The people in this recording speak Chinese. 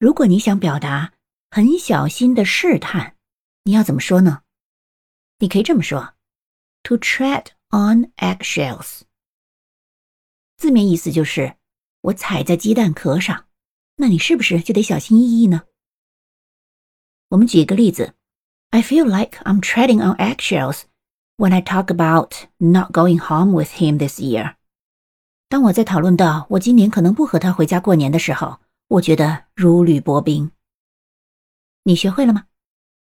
如果你想表达很小心的试探，你要怎么说呢？你可以这么说：to tread on eggshells。字面意思就是我踩在鸡蛋壳上，那你是不是就得小心翼翼呢？我们举一个例子：I feel like I'm treading on eggshells when I talk about not going home with him this year。当我在讨论到我今年可能不和他回家过年的时候，我觉得如履薄冰。你学会了吗？